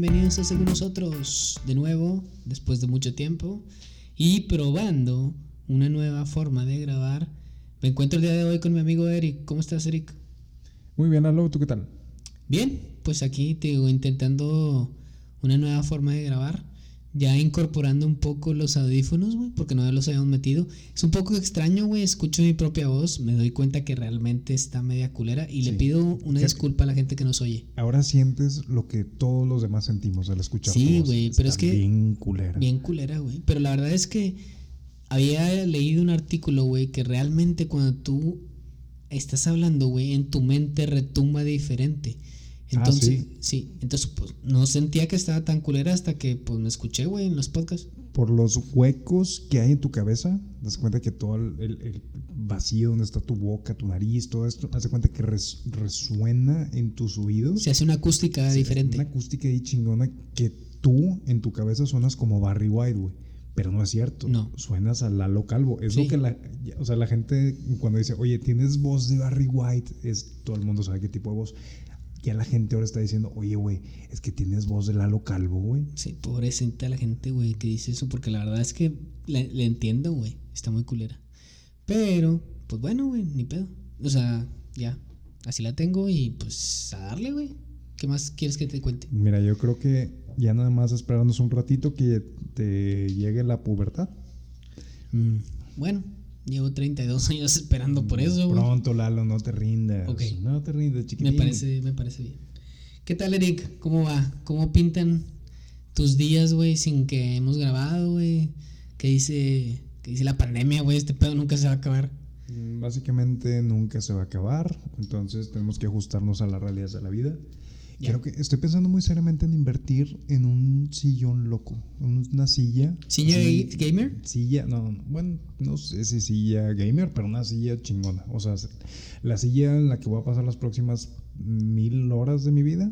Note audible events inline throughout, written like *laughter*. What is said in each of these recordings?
bienvenidos a Según Nosotros, de nuevo, después de mucho tiempo, y probando una nueva forma de grabar. Me encuentro el día de hoy con mi amigo Eric. ¿Cómo estás, Eric? Muy bien, Alo, ¿tú qué tal? Bien, pues aquí te digo, intentando una nueva forma de grabar ya incorporando un poco los audífonos, güey, porque no los habíamos metido. Es un poco extraño, güey, escucho mi propia voz, me doy cuenta que realmente está media culera y le pido una disculpa a la gente que nos oye. Ahora sientes lo que todos los demás sentimos al escuchar Sí, güey, pero es que... Bien culera. Bien culera, güey. Pero la verdad es que había leído un artículo, güey, que realmente cuando tú estás hablando, güey, en tu mente retumba diferente. Ah, entonces, sí? entonces pues no sentía que estaba tan culera hasta que pues me escuché, güey, en los podcasts. Por los huecos que hay en tu cabeza, das cuenta que todo el, vacío donde está tu boca, tu nariz, todo esto, hace cuenta que resuena en tus oídos. Se hace una acústica diferente. Una acústica ahí chingona que tú en tu cabeza suenas como Barry White, güey. Pero no es cierto. No. Suenas a Lalo Calvo. Es lo que la. O sea, la gente cuando dice, oye, tienes voz de Barry White, es, todo el mundo sabe qué tipo de voz ya la gente ahora está diciendo, oye, güey, es que tienes voz de Lalo Calvo, güey. Sí, pobrecita la gente, güey, que dice eso, porque la verdad es que le, entiendo, güey, está muy culera. Pero, pues bueno, güey, ni pedo. O sea, ya, así la tengo y pues a darle, güey. ¿Qué más quieres que te cuente? Mira, yo creo que ya nada más esperarnos un ratito que te llegue la pubertad. Mm, bueno, Llevo 32 años esperando por eso. Pronto, Lalo, no te rindas. No te rindas, chiquitín. Me parece, me parece bien. ¿Qué tal, Eric? ¿Cómo va? ¿Cómo pintan tus días, güey, sin que hemos grabado, güey? ¿Qué dice, qué dice la pandemia, güey? Este pedo nunca se va a acabar. Mm, básicamente nunca se va a acabar. Entonces tenemos que ajustarnos a las realidades de la vida. Creo que estoy pensando muy seriamente en invertir en un sillón loco, una silla. ¿Silla gamer? Silla, no, bueno, no sé si silla gamer, pero una silla chingona. O sea, la silla en la que voy a pasar las próximas mil horas de mi vida.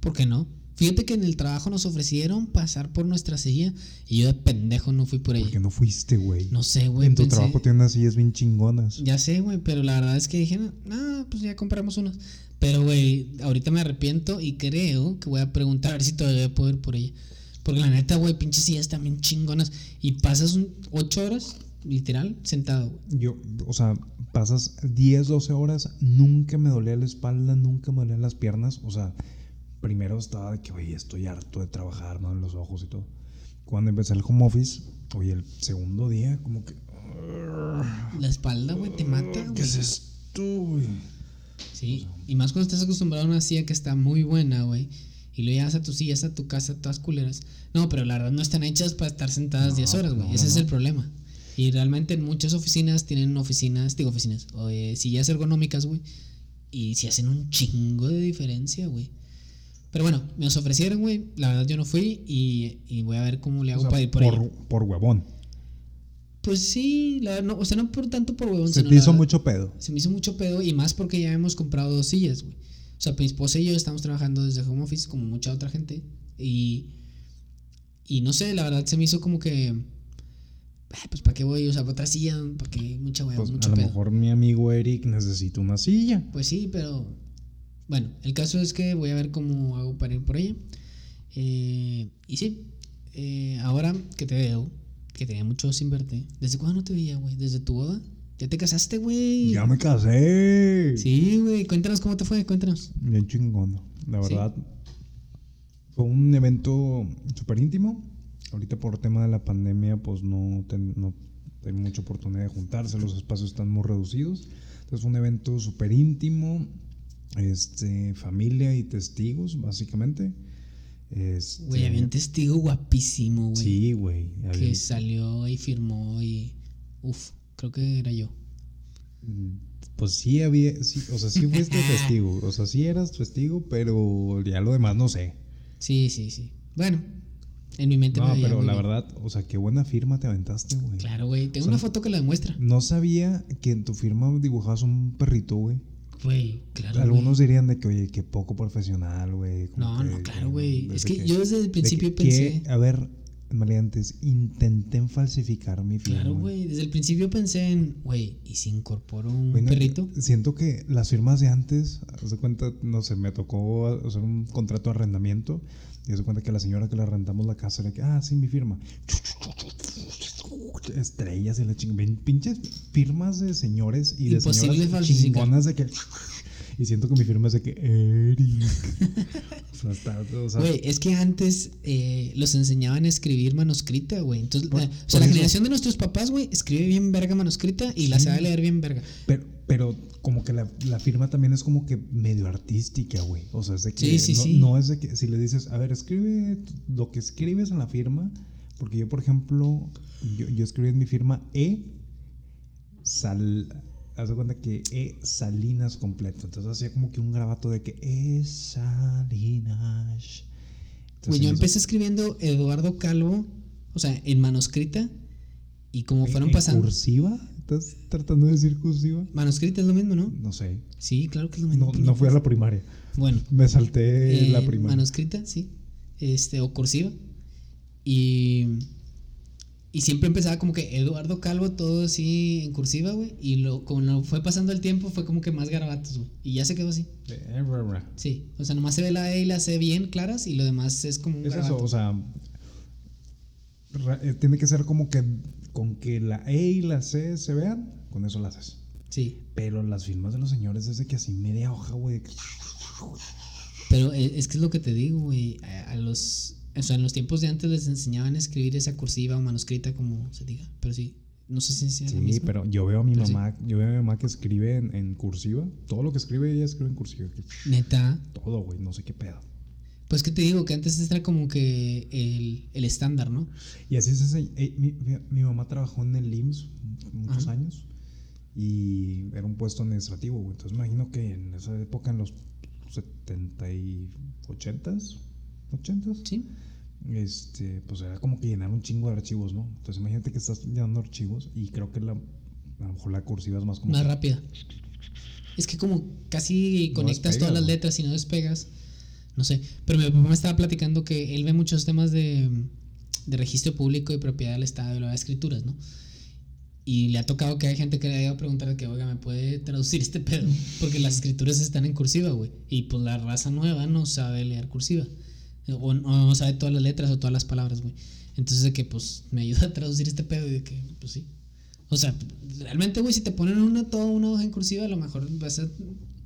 ¿Por qué no? Fíjate que en el trabajo nos ofrecieron pasar por nuestra silla y yo de pendejo no fui por ella. ¿Por qué no fuiste, güey? No sé, güey. En tu trabajo tienen unas sillas bien chingonas. Ya sé, güey, pero la verdad es que dije, no, pues ya compramos unas. Pero, güey, ahorita me arrepiento y creo que voy a preguntar a ver si todavía puedo ir por ella. Porque la neta, güey, pinches sillas también chingonas. Y pasas ocho horas, literal, sentado. Yo, o sea, pasas 10, 12 horas, nunca me dolía la espalda, nunca me dolían las piernas. O sea, primero estaba de que, güey, estoy harto de trabajar, ¿no? En los ojos y todo. Cuando empecé el home office, oye, el segundo día, como que. La espalda, güey, te mata, güey. ¿Qué es esto, güey? Sí, y más cuando estás acostumbrado a una silla que está muy buena, güey. Y lo llevas a tu silla, a tu casa, todas culeras. No, pero la verdad no están hechas para estar sentadas 10 horas, güey. Ese es el problema. Y realmente en muchas oficinas tienen oficinas, digo oficinas, o eh, sillas ergonómicas, güey. Y si hacen un chingo de diferencia, güey. Pero bueno, me los ofrecieron, güey. La verdad yo no fui y, voy a ver cómo le hago para ir por, por Por huevón. Pues sí, la, no, o sea, no por tanto por huevón. Se te hizo mucho pedo. Se me hizo mucho pedo y más porque ya hemos comprado dos sillas, güey. O sea, mi esposa y yo estamos trabajando desde home office como mucha otra gente. Y, y no sé, la verdad se me hizo como que... Pues para qué voy a usar otra silla, para qué mucha hueva, pues, A lo mejor mi amigo Eric necesita una silla. Pues sí, pero... Bueno, el caso es que voy a ver cómo hago para ir por ella. Eh, y sí, eh, ahora que te veo, que tenía mucho sin verte. ¿Desde cuándo no te veía, güey? ¿Desde tu boda? ¿Ya te casaste, güey? Ya me casé. Sí, güey. Cuéntanos cómo te fue, cuéntanos. Bien chingón. La verdad, fue un evento súper íntimo. Ahorita por tema de la pandemia, pues no, no hay mucha oportunidad de juntarse, los espacios están muy reducidos. Entonces fue un evento súper íntimo, este, familia y testigos, básicamente. Este, güey, había un testigo guapísimo, güey. Sí, güey. Que salió y firmó y. Uf, creo que era yo. Mm, pues sí había. o sea, sí fuiste *laughs* testigo. O sea, sí eras testigo, pero ya lo demás no sé. Sí, sí, sí. Bueno, en mi mente No, pero la verdad, o sea, qué buena firma te aventaste, güey. Claro, güey. Tengo una foto que la demuestra. No sabía que en tu firma dibujabas un perrito, güey. Güey, claro. Algunos dirían de que, oye, qué poco profesional, güey. No, no, claro, güey. Es que, yo desde el principio pensé. a ver, maleantes intenten falsificar mi firma. Claro, güey. Desde el principio pensé en, güey, ¿y si incorporo un perrito? Siento que las firmas de antes, haz de cuenta, no sé, me tocó hacer un contrato de arrendamiento. Y se cuenta que la señora que le rentamos la casa le que, ah, sí, mi firma. Estrellas y la chingada. Pinches firmas de señores y de señoras chingonas de que. Y siento que mi firma es de que Eric. *laughs* o sea, güey, es que antes eh, los enseñaban a escribir manuscrita, güey. Entonces, o sea, la generación de nuestros papás, güey, escribe bien verga manuscrita y la sabe leer bien verga. Pero, pero como que la, la, firma también es como que medio artística, güey. O sea, es de que sí, sí, no, no, es de que si le dices, a ver, escribe lo que escribes en la firma, porque yo, por ejemplo, yo, yo escribí en mi firma E sal haz de cuenta que E Salinas completo. Entonces hacía como que un grabato de que E Salinas. pues yo empecé escribiendo Eduardo Calvo, o sea, en manuscrita. Y como fueron pasando. ¿Cursiva? ¿Estás tratando de decir cursiva? Manuscrita es lo mismo, ¿no? No sé. Sí, claro que es lo mismo. No, no fui a la primaria. Bueno. Me salté la eh, primaria. Manuscrita, sí. Este, o cursiva. Y y siempre empezaba como que Eduardo Calvo, todo así en cursiva, güey. Y lo, como fue pasando el tiempo, fue como que más garabatos, güey. Y ya se quedó así. Sí, o sea, nomás se ve la E y la C bien claras y lo demás es como un Es eso, o sea. Eh, tiene que ser como que con que la E y la C se vean, con eso las haces. Sí. Pero las firmas de los señores desde que así media hoja, güey. Pero eh, es que es lo que te digo, güey. A los o sea, en los tiempos de antes les enseñaban a escribir esa cursiva o manuscrita, como se diga. Pero sí, no sé si es Sí, pero yo veo a mi mamá, yo veo a mi mamá que escribe en, cursiva. Todo lo que escribe ella escribe en cursiva. Neta. Todo, güey, no sé qué pedo. Pues que te digo que antes era como que el, el estándar, ¿no? Y así es eh, mi, mi, mamá trabajó en el IMSS muchos años y era un puesto administrativo, güey. Entonces imagino que en esa época, en los 70 y 80s, 80 Sí. Este, pues era como que llenar un chingo de archivos, ¿no? Entonces imagínate que estás llenando archivos y creo que la, a lo mejor la cursiva es más como... Más rápida. Es que como casi conectas todas las letras y no despegas. No sé. Pero mi papá me estaba platicando que él ve muchos temas de, de registro público y propiedad del Estado y lo de escrituras, ¿no? Y le ha tocado que hay gente que le haya preguntado que, oiga, ¿me puede traducir este pedo? Porque las escrituras están en cursiva, güey. Y pues la raza nueva no sabe leer cursiva. O, no sabe todas las letras o todas las palabras, güey. Entonces de que pues me ayuda a traducir este pedo y de que pues sí. O sea, realmente, güey, si te ponen una, toda una hoja en cursiva, a lo mejor vas a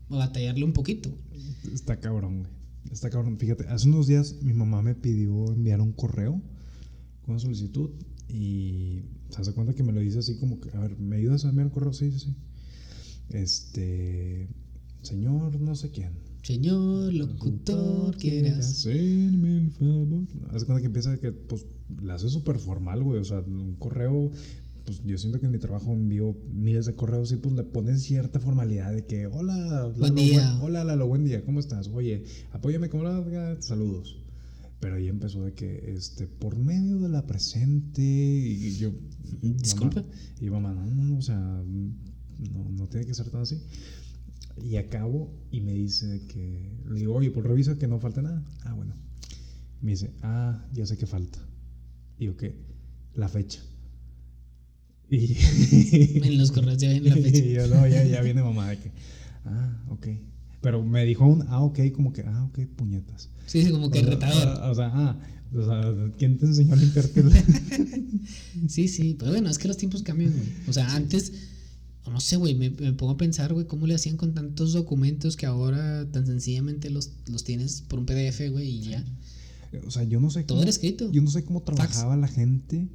batallarle un poquito. Está cabrón, güey. Está cabrón. Fíjate, hace unos días mi mamá me pidió enviar un correo con una solicitud y se hace cuenta que me lo dice así como que, a ver, ¿me ayudas a enviar el correo? Sí, sí, sí. Este, señor, no sé quién Señor locutor, quieras. Hacerme el favor. Hace cuenta que empieza que, pues, la hace súper formal, güey. O sea, un correo, pues yo siento que en mi trabajo envío miles de correos y pues le ponen cierta formalidad de que, hola, buen día. hola, Lalo, buen día, ¿cómo estás? Oye, apóyame como la, saludos. Pero ahí empezó de que, este, por medio de la presente, y yo. Disculpa. y mamá, no, no, o sea, no, no tiene que ser tan así. Y acabo y me dice que, le digo, oye, pues revisa que no falta nada. Ah, bueno. Me dice, ah, ya sé que falta. Digo, ¿qué? La fecha. Y *laughs* en los correos ya viene la fecha. *laughs* Y yo, no, ya, ya viene mamá de que, ah, ok. Pero me dijo un, ah, ok, como que, ah, ok, puñetas. Sí, sí, como que retador. O, sea, ah, o sea, ¿quién te enseñó a limpiarte? *laughs* sí, sí, pero bueno, es que los tiempos cambian, güey. O sea, antes no sé, güey, me, pongo a pensar, güey, cómo le hacían con tantos documentos que ahora tan sencillamente los, los tienes por un PDF, güey, y ya. O sea, yo no sé. Todo era escrito. Yo no sé cómo trabajaba la gente.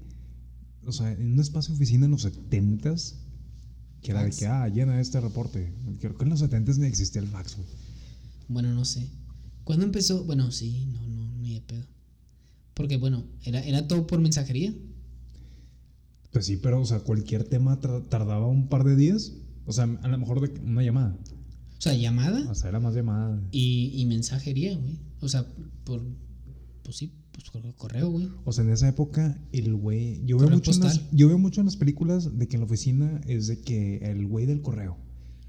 O sea, en un espacio de oficina en los 70s, que era de que, ah, llena este reporte. Creo que en los 70 ni existía el fax, güey. Bueno, no sé. ¿Cuándo empezó? Bueno, sí, no, no, ni de pedo. Porque, bueno, era, era todo por mensajería. Pues sí, pero, o sea, cualquier tema tardaba un par de días. O sea, a lo mejor de una llamada. O sea, llamada. O sea, era más llamada. Y, y mensajería, güey. O sea, por. Pues sí, pues correo, güey. O sea, en esa época, el güey. Yo veo, mucho en las, yo veo mucho en las películas de que en la oficina es de que el güey del correo.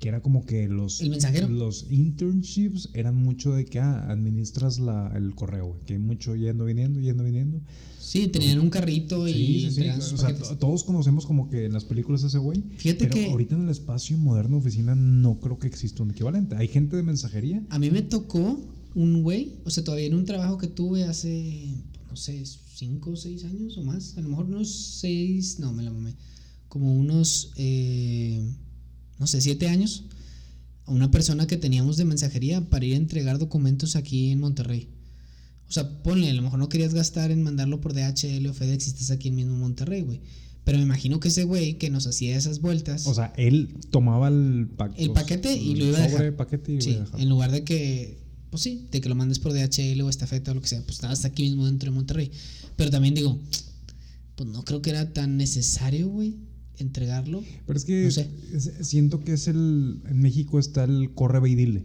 Que era como que los, ¿El mensajero? los internships eran mucho de que ah, administras la, el correo, güey, que hay mucho yendo, viniendo, yendo, viniendo. Sí, tenían un carrito y Sí, sí, O sea, todos conocemos como que en las películas ese güey. Fíjate pero que- ahorita en el espacio moderno oficina no creo que exista un equivalente. Hay gente de mensajería. A mí me tocó un güey, o sea, todavía en un trabajo que tuve hace, no sé, cinco o seis años o más, a lo mejor unos seis, no, me la mamé, como unos, eh, no sé, siete años, a una persona que teníamos de mensajería para ir a entregar documentos aquí en Monterrey. O sea, ponle, a lo mejor no querías gastar en mandarlo por DHL o FedEx si estás aquí en mismo Monterrey, güey. Pero me imagino que ese güey que nos hacía esas vueltas, O sea, él tomaba el, pa- El paquete y lo iba a dejar. paquete y lo Sí, iba a dejar. en lugar de que, pues sí, de que lo mandes por DHL o estafeta o lo que sea, pues estabas aquí mismo dentro de Monterrey. Pero también digo, pues no creo que era tan necesario, güey, entregarlo. Pero es que No sé. siento que es el. En México está el corre y dile.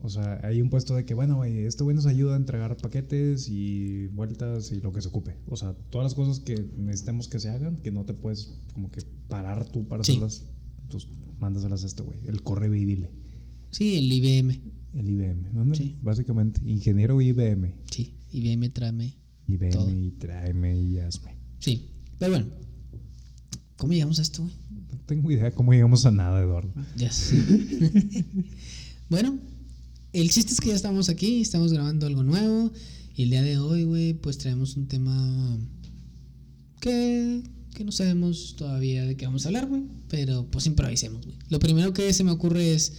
O sea, hay un puesto de que, bueno, güey, este güey nos ayuda a entregar paquetes y vueltas y lo que se ocupe. O sea, todas las cosas que necesitemos que se hagan, que no te puedes como que parar tú para Sí. hacerlas, pues mándaselas a este güey. El corre ve y dile. Sí, el IBM. El IBM. ándale, Sí. Básicamente, ingeniero IBM. Sí, IBM tráeme. IBM Todo. y tráeme y hazme. Sí, pero bueno, ¿cómo llegamos a esto, güey? No tengo idea cómo llegamos a nada, Eduardo. Ya sé. *laughs* bueno, el chiste es que ya estamos aquí, estamos grabando algo nuevo. Y el día de hoy, güey, pues traemos un tema que, que no sabemos todavía de qué vamos a hablar, güey. Pero pues improvisemos, güey. Lo primero que se me ocurre es,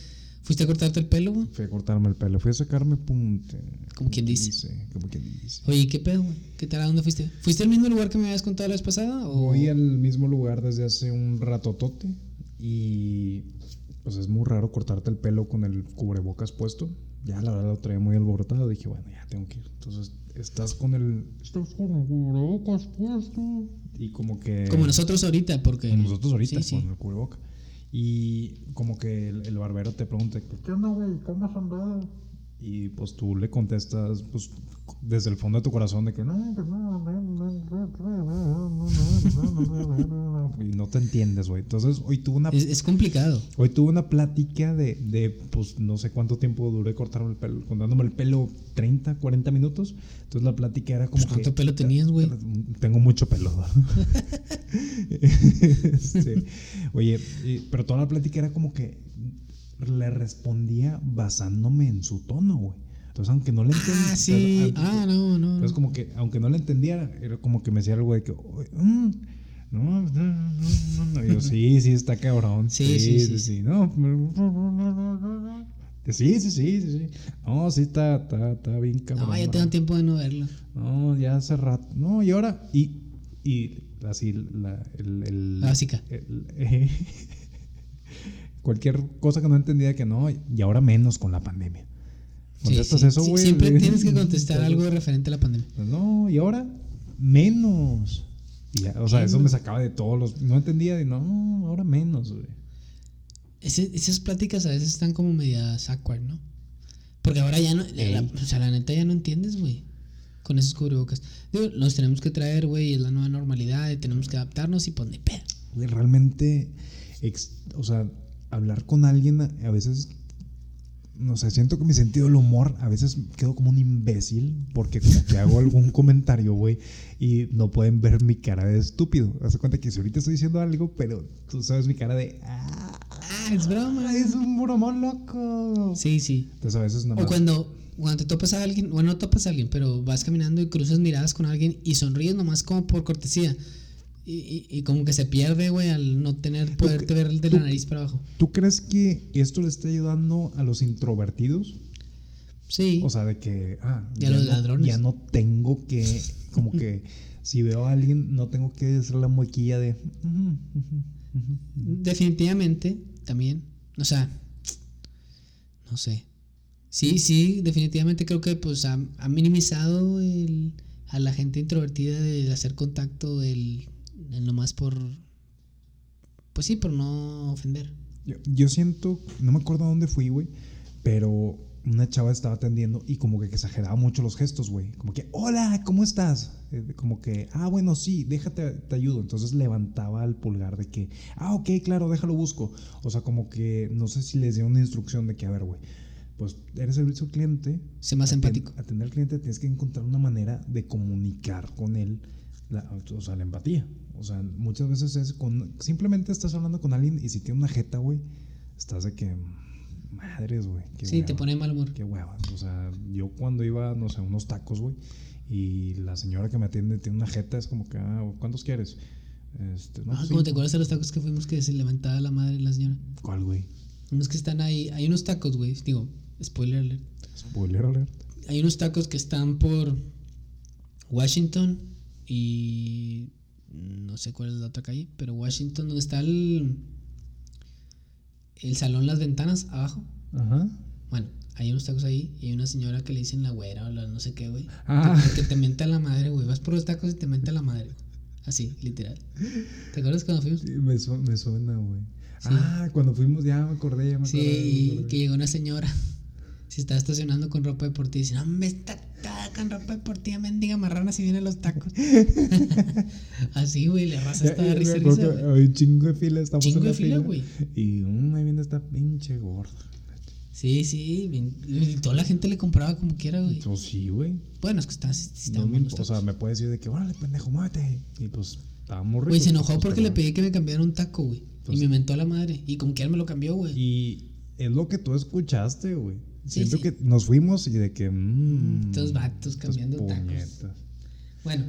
¿fuiste a cortarte el pelo, güey? Fui a cortarme el pelo, fui a sacarme punte. Como quien dice. Como quien dice. Oye, ¿qué pedo, güey? ¿Qué tal? ¿A dónde fuiste? ¿Fuiste al mismo lugar que me habías contado la vez pasada? O... Voy al mismo lugar desde hace un ratotote y pues es muy raro cortarte el pelo con el cubrebocas puesto. Ya la verdad lo traía muy alborotado. Dije, bueno, ya tengo que ir. Entonces estás con el. Estás con el cubrebocas puesto. Y como que. Como nosotros ahorita, porque... Como nosotros ahorita Sí, sí. con el cubrebocas. Y como que el, el barbero te pregunta, ¿qué onda, güey? ¿Qué andas andando? Y pues tú le contestas, pues desde el fondo de tu corazón, de que no, pues, no, no, no, no, no", y no te entiendes, güey. Entonces, hoy tuve una, Es, es complicado. hoy tuve una plática de, de, pues no sé cuánto tiempo duré cortarme el pelo, cortándome el pelo 30, 40 minutos. Entonces la plática era como Pues, ¿cuánto que- pelo tenías, güey? Tengo mucho pelo. *laughs* *laughs* Este, Oye, pero toda la plática era como que le respondía basándome en su tono, güey. Entonces, aunque no le entendía. Ah, sí. Ah, no, no. Entonces, como que, aunque no le entendiera, era como que me decía algo de que. "Oye, mm, no, no, no, no, no". Y yo, sí, sí, está cabrón. Sí, sí, sí, sí. No. Sí, sí, sí, sí, sí. No, sí, está, está, está bien cabrón. No, ya tengo tiempo de no verlo. No, ya hace rato. No, y ahora. Y, y así, la, el, el- La básica. *laughs* cualquier cosa que no entendía que no, y ahora menos con la pandemia. ¿Contestas sí, eso, sí, güey? siempre *laughs* tienes que contestar algo referente a la pandemia. No, y ahora menos. Y ya, o sea, eso me sacaba de todos los. No entendía, y no, ahora menos, güey. Ese- esas pláticas a veces están como medias awkward, ¿no? Porque ahora ya no. la- o sea, la neta ya no entiendes, güey. Con esos cubrebocas. Digo, los tenemos que traer, güey. Es la nueva normalidad. Y tenemos que adaptarnos y pues ni pedo. Güey, realmente, ex- o sea, hablar con alguien a, veces, no sé, siento que mi sentido del humor a veces quedo como un imbécil porque como que hago algún *laughs* comentario, güey, y no pueden ver mi cara de estúpido. Haz de cuenta que si ahorita estoy diciendo algo, pero tú sabes mi cara de, ah, Ah, es broma. es un bromón loco. Sí, sí. Entonces a veces nada O cuando, cuando te topas a alguien, bueno, no topas a alguien, pero vas caminando y cruzas miradas con alguien y sonríes nomás como por cortesía. Y, y- y como que se pierde, güey, al no tener poderte ver de la nariz para abajo. ¿Tú crees que esto le está ayudando a los introvertidos? Sí. O sea, de que, ah, Y a los no, ladrones. ya no tengo que, como que, *laughs* si veo a alguien, no tengo que hacer la muequilla de. Definitivamente, también. O sea, no sé. Sí, sí, definitivamente creo que pues ha, ha minimizado el, a la gente introvertida de hacer contacto el nomás por... Pues sí, por no ofender. Yo, yo siento, no me acuerdo a dónde fui, güey, pero una chava estaba atendiendo y como que exageraba mucho los gestos, güey. Como que, hola, ¿cómo estás? Eh, como que, ah, bueno, sí, déjate, te ayudo. Entonces levantaba el pulgar de que, ah, ok, claro, déjalo busco. O sea, como que, no sé si les dio una instrucción de que, a ver, güey, pues eres servicio al cliente. Sé más empático. Atender al cliente tienes que encontrar una manera de comunicar con él, o sea, la empatía. O sea, muchas veces es con, simplemente estás hablando con alguien y si tiene una jeta, güey, estás de que madres, güey. Sí, te pone mal humor. Qué hueva. O sea, yo cuando iba, no sé, unos tacos, güey, y la señora que me atiende tiene una jeta, es como que, ah, ¿cuántos quieres? Este, no, ah, ¿cómo te acuerdas de los tacos que fuimos que se levantaba la madre la señora? ¿Cuál, güey? Unos que están ahí, hay unos tacos, güey, digo, spoiler alert. Spoiler alert. Hay unos tacos que están por Washington y no sé cuál es la otra calle, pero Washington, donde está el el salón Las Ventanas abajo. Ajá. Bueno, hay unos tacos ahí y hay una señora que le dicen la güera o la no sé qué, güey. Ah. Que, te mente a la madre, güey. Vas por los tacos y te mente a la madre. Así, literal. ¿Te acuerdas cuando fuimos? Sí, me, suena, güey. Ah, cuando fuimos ya me acordé, ya me acordé. Sí, que llegó una señora. Si estaba estacionando con ropa deportiva y dice, no, me está con ropa deportiva, mendiga marrana si vienen los tacos. *laughs* Así, güey, la raza está de risa. Hay un chingo de fila, estamos chingo en la de fila, güey. Y um, ahí viene esta pinche gorda. Sí, sí, y toda la gente le compraba como quiera, güey. Pues sí, güey. Bueno, es que está, está no O sea, me puede decir de que, órale, pendejo, muévete. Y pues, estaba muy rico. Güey, se enojó porque le pedí que me cambiara un taco, güey. y me mentó a la madre. Y como quiera me lo cambió, güey. Y es lo que tú escuchaste, güey. Siento que nos fuimos y de que. Mmm, Estos vatos cambiando tacos. Bueno,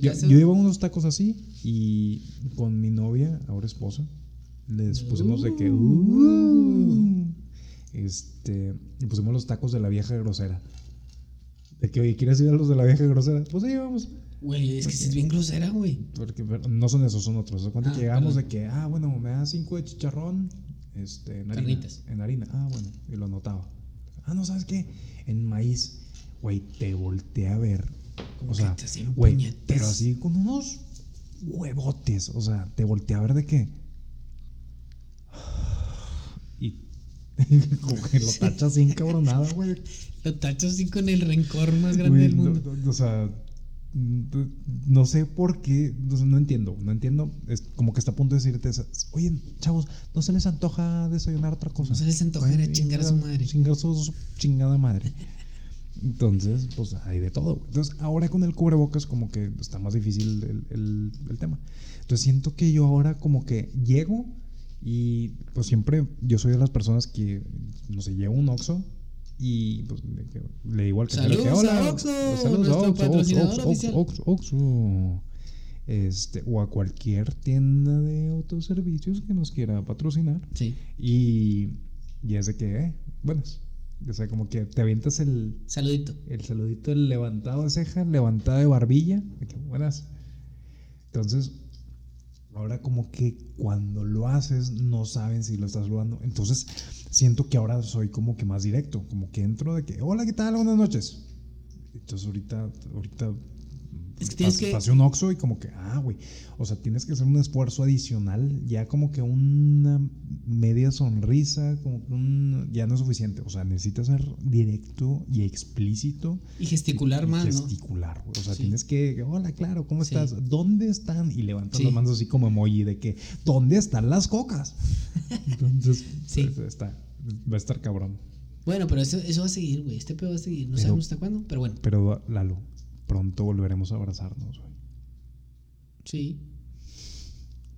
yo, a unos tacos así y con mi novia, ahora esposa, les pusimos de que. Uh. Uh, este. Y pusimos los tacos de la vieja grosera. De que, oye, ¿quieres ir a los de la vieja grosera? Pues ahí vamos. Güey, es que es bien grosera, güey. Porque no son esos, son otros. Cuando ah, llegamos de que, ah, bueno, me da cinco de chicharrón este, en harina. En harina. Ah, bueno, y lo anotaba. Ah, no, ¿sabes qué? En maíz, güey, te volteé a ver. o sea, güey, pero así con unos huevotes. O sea, te volteé a ver de qué. *sighs* Y *laughs* como que lo tachas sin cabronada, güey. Lo tachas así con el rencor más grande del mundo. o sea, no sé por qué, no, entiendo, no entiendo. Es como que está a punto de decirte, oye, chavos, ¿no se les antoja desayunar otra cosa? No se les antoja chingar a su madre. Chingar su chingada madre. Entonces, pues hay de todo. Entonces, ahora con el cubrebocas, como que está más difícil el, el tema. Entonces, siento que yo ahora, como que llego y, pues siempre, yo soy de las personas que, no sé, llevo un oxo y pues le, digo al cajero que hola, Oxxo, saludos a Oxxo, Oxxo, Oxxo, este, o a cualquier tienda de autoservicios que nos quiera patrocinar. Sí. Y, y es de que, eh, buenas. O sea, como que te avientas el saludito. El saludito, el levantado de ceja, levantado de barbilla. De que, buenas. Entonces, Ahora como que cuando lo haces no saben si lo estás saludando. Entonces siento que ahora soy como que más directo, como que entro de que, hola, ¿qué tal? Buenas noches. Entonces ahorita, ahorita es que tienes que... Pasé un Oxxo y como que, ah, güey. O sea, tienes que hacer un esfuerzo adicional. Ya como que una media sonrisa, como que un... Ya no es suficiente. O sea, necesitas ser directo y explícito. Y gesticular más, ¿no? Gesticular, güey. O sea, tienes que, hola, claro, ¿cómo estás? ¿Dónde están? Y levantas las manos así como emoji de que, ¿dónde están las cocas? Entonces, pues, está, va a estar cabrón. Bueno, pero eso, eso va a seguir, güey. Este pedo va a seguir. No sabemos hasta cuándo, pero bueno. Pero, Lalo, pronto volveremos a abrazarnos, güey. Sí.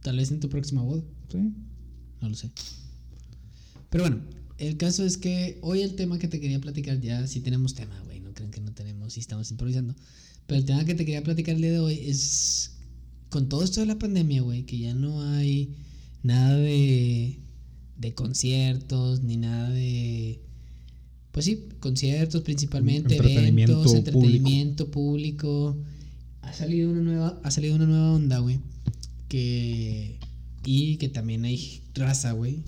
Tal vez en tu próxima boda. Sí. No lo sé. Pero bueno, el caso es que hoy el tema que te quería platicar ya sí tenemos tema, güey. No creen que no tenemos y estamos improvisando. Pero el tema que te quería platicar el día de hoy es con todo esto de la pandemia, güey, que ya no hay nada de de conciertos ni nada de pues sí, conciertos principalmente, eventos, entretenimiento público. Ha salido una nueva, ha salido una nueva onda, güey. Que. Y que también hay raza, güey.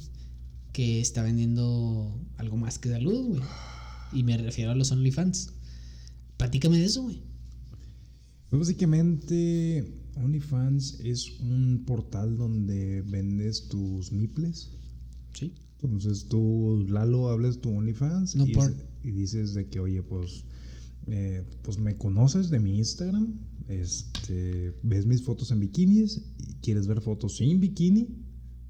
Que está vendiendo algo más que salud, güey. Y me refiero a los OnlyFans. Platícame de eso, güey. Pues básicamente, OnlyFans es un portal donde vendes tus niples. Sí. Entonces tú, Lalo, hables tu OnlyFans No y, por- y dices de que, oye, pues, eh, pues me conoces de mi Instagram, este, ves mis fotos en bikinis y quieres ver fotos sin bikini,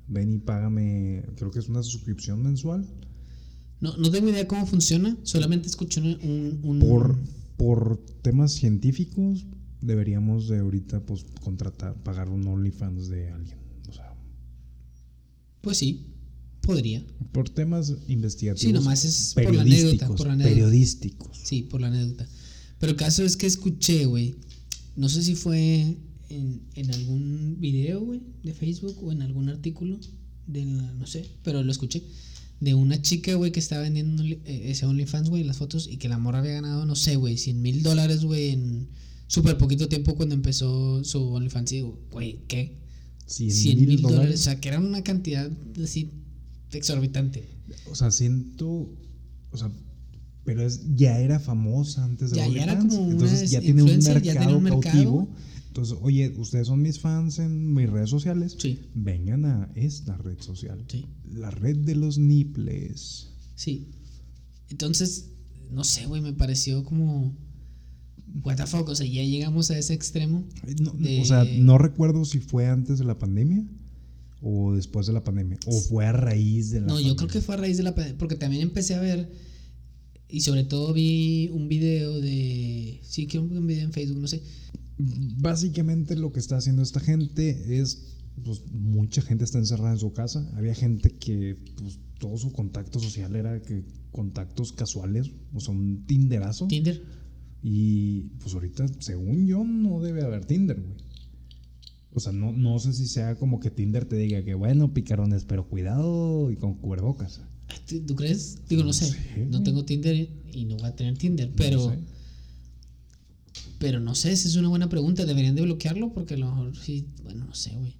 ven y págame, creo que es una suscripción mensual. No, no tengo idea cómo funciona, solamente escuché un... un- un- Por, por temas científicos, deberíamos de ahorita, pues, contratar, pagar un OnlyFans de alguien. O sea, Pues sí, podría. por temas investigativos. Sí, nomás es por la anécdota, por la anécdota. periodísticos. Sí, por la anécdota. Pero el caso es que escuché, güey. No sé si fue en, en algún video, güey, de Facebook o en algún artículo. De la- no sé, pero lo escuché. De una chica, güey, que estaba vendiendo eh, ese OnlyFans, güey, las fotos. Y que la morra había ganado, no sé, güey, 100 mil dólares, güey, en súper poquito tiempo cuando empezó su OnlyFans. Y digo, güey, ¿qué? 100 mil dólares. O sea, que era una cantidad así exorbitante. O sea, siento. O sea, pero es, ya era famosa antes de Ya- ya era OnlyFans, como una Entonces ya tiene un mercado ya tenía un mercado. cautivo. Entonces, oye, ustedes son mis fans en mis redes sociales. Sí. Vengan a esta red social. Sí. La red de los niples. Sí. Entonces, no sé, güey, me pareció como. What the fuck, o sea, ya llegamos a ese extremo. No- De- O sea, no recuerdo si fue antes de la pandemia o después de la pandemia. O fue a raíz de la No, pandemia. yo creo que fue a raíz de la pandemia, porque también empecé a ver, y sobre todo vi un video de. Sí, creo que un video en Facebook, no sé. Básicamente lo que está haciendo esta gente es, pues mucha gente está encerrada en su casa. Había gente que, pues todo su contacto social era que contactos casuales, o sea, un tinderazo. Tinder. Y pues ahorita, según yo, no debe haber Tinder, güey. O sea, no, no sé si sea como que Tinder te diga que, bueno, picarones, pero cuidado y con cubrebocas. ¿Tú, tú crees? Digo, no No sé. sé, No tengo Tinder y no voy a tener Tinder, pero. No sé. Pero no sé, esa es una buena pregunta. ¿Deberían de bloquearlo? Porque a lo mejor sí. Bueno, no sé, güey.